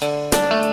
Turn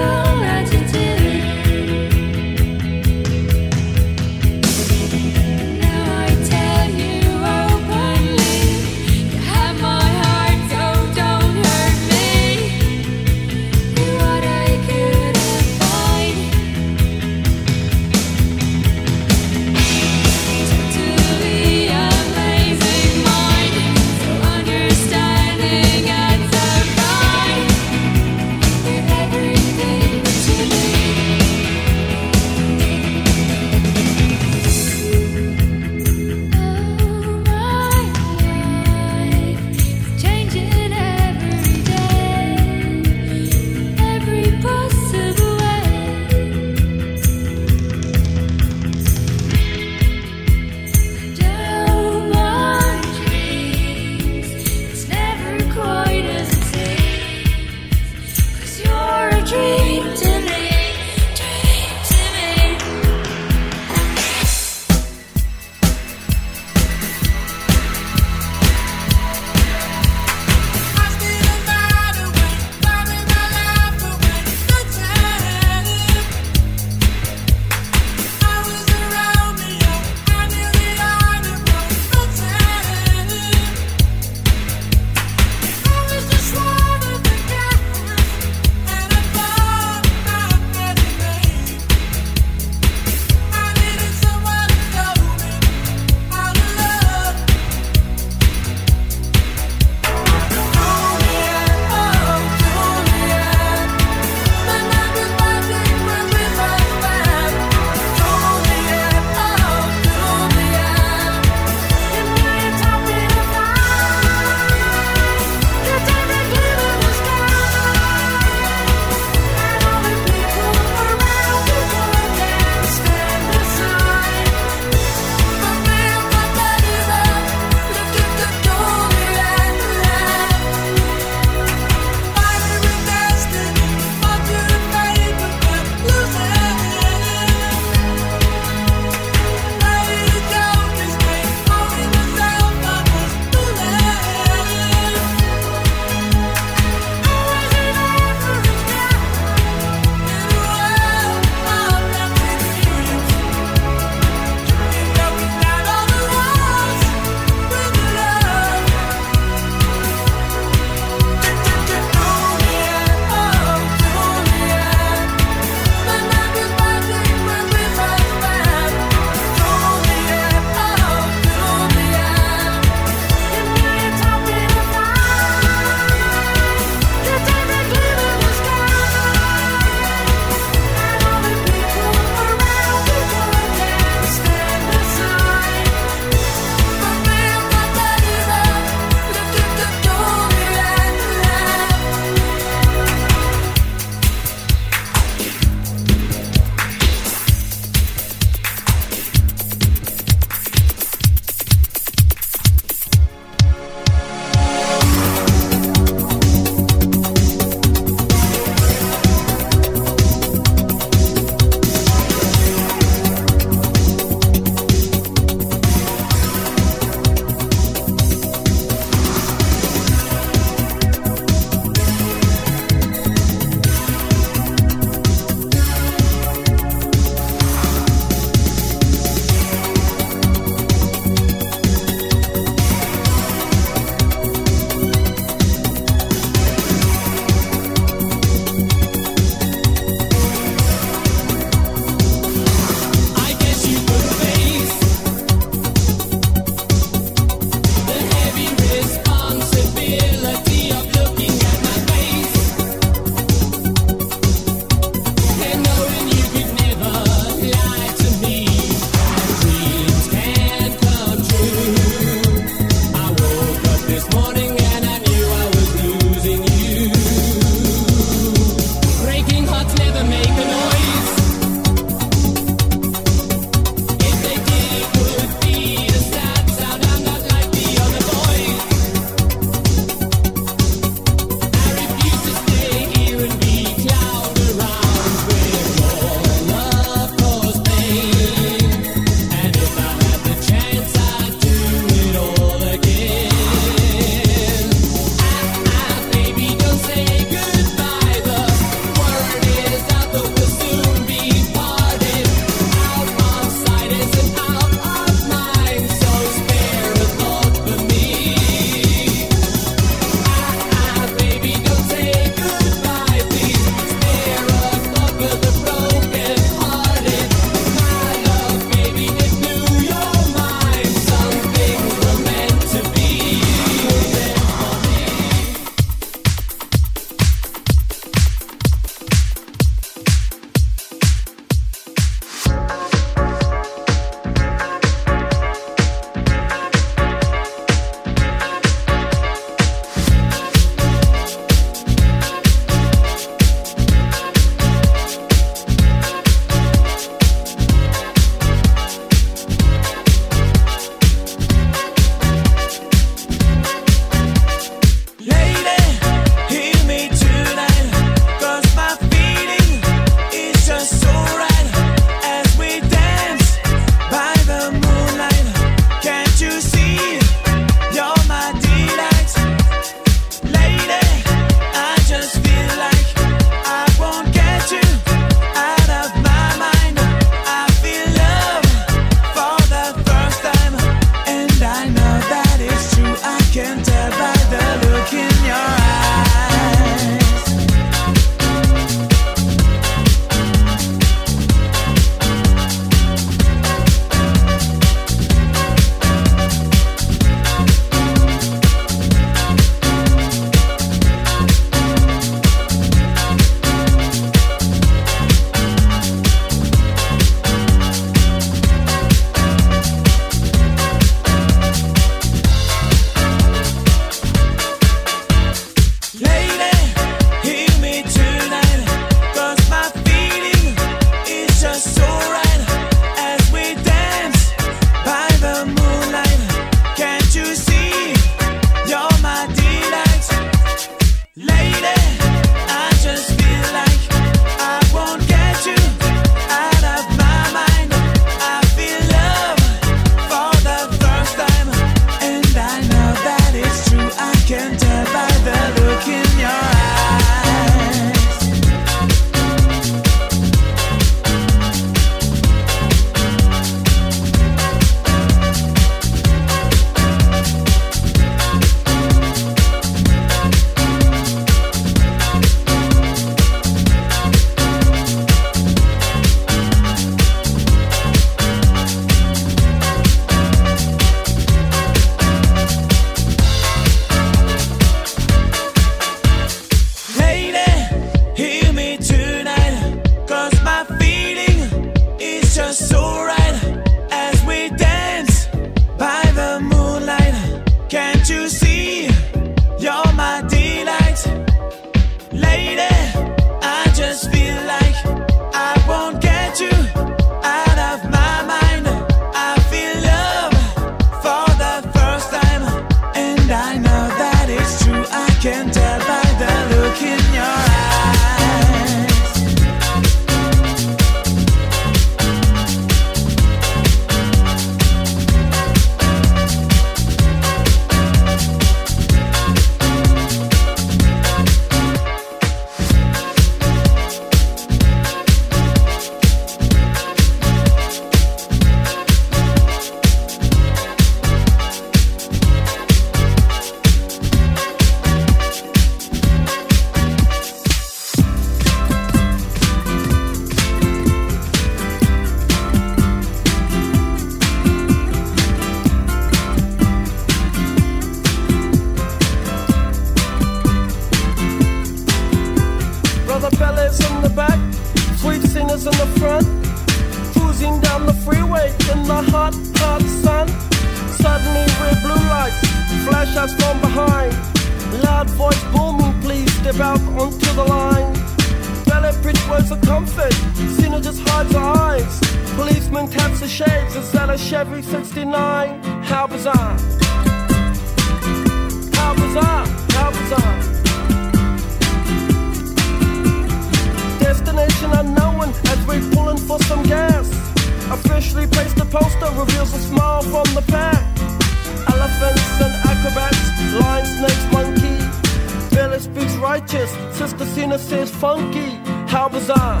righteous. Sister Zina says funky. How was I?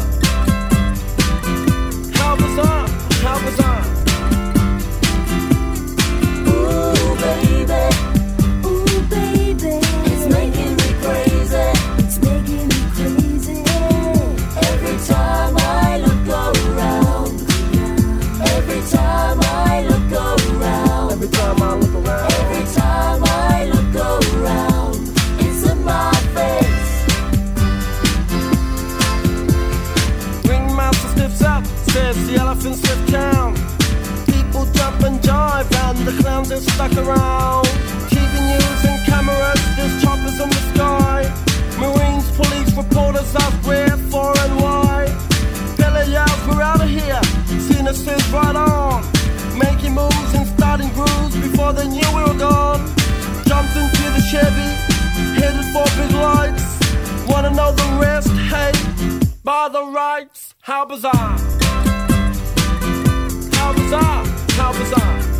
How was I? How was I? are rights? How bizarre! How bizarre! How bizarre!